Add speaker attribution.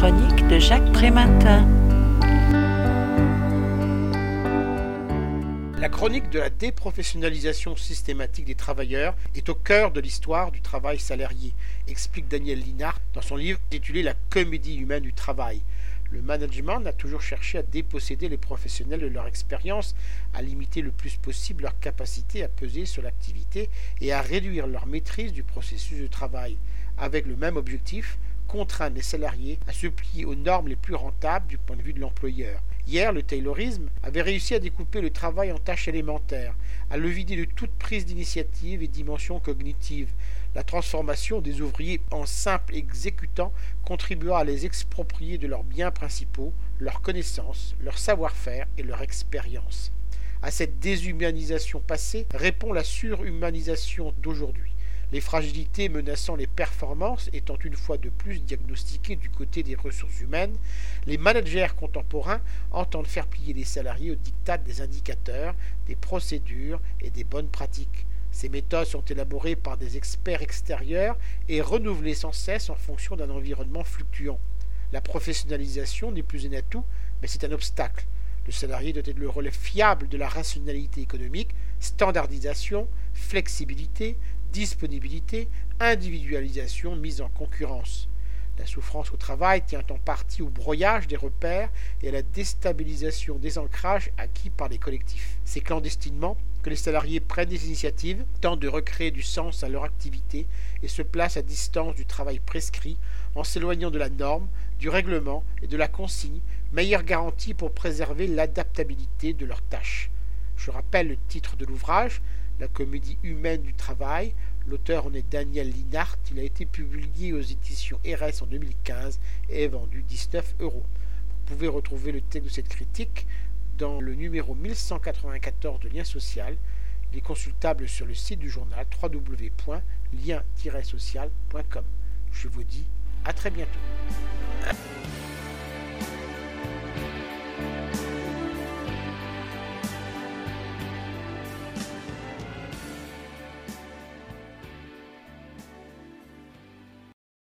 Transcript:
Speaker 1: chronique de Jacques Prématin.
Speaker 2: La chronique de la déprofessionnalisation systématique des travailleurs est au cœur de l'histoire du travail salarié, explique Daniel Linard dans son livre intitulé La comédie humaine du travail. Le management a toujours cherché à déposséder les professionnels de leur expérience, à limiter le plus possible leur capacité à peser sur l'activité et à réduire leur maîtrise du processus de travail, avec le même objectif, contraindre les salariés à se plier aux normes les plus rentables du point de vue de l'employeur. Hier, le Taylorisme avait réussi à découper le travail en tâches élémentaires, à le vider de toute prise d'initiative et dimension cognitive. La transformation des ouvriers en simples exécutants contribuera à les exproprier de leurs biens principaux, leurs connaissances, leur savoir-faire et leur expérience. À cette déshumanisation passée répond la surhumanisation d'aujourd'hui les fragilités menaçant les performances étant une fois de plus diagnostiquées du côté des ressources humaines, les managers contemporains entendent faire plier les salariés au diktat des indicateurs, des procédures et des bonnes pratiques. Ces méthodes sont élaborées par des experts extérieurs et renouvelées sans cesse en fonction d'un environnement fluctuant. La professionnalisation n'est plus un atout, mais c'est un obstacle. Le salarié doit être le relais fiable de la rationalité économique, standardisation, flexibilité, disponibilité, individualisation, mise en concurrence. La souffrance au travail tient en partie au broyage des repères et à la déstabilisation des ancrages acquis par les collectifs. C'est clandestinement que les salariés prennent des initiatives, tentent de recréer du sens à leur activité et se placent à distance du travail prescrit en s'éloignant de la norme, du règlement et de la consigne, meilleure garantie pour préserver l'adaptabilité de leurs tâches. Je rappelle le titre de l'ouvrage, La comédie humaine du travail. L'auteur en est Daniel Linhart. Il a été publié aux éditions RS en 2015 et est vendu 19 euros. Vous pouvez retrouver le texte de cette critique dans le numéro 1194 de Lien Social. Il est consultable sur le site du journal www.lien-social.com. Je vous dis à très bientôt.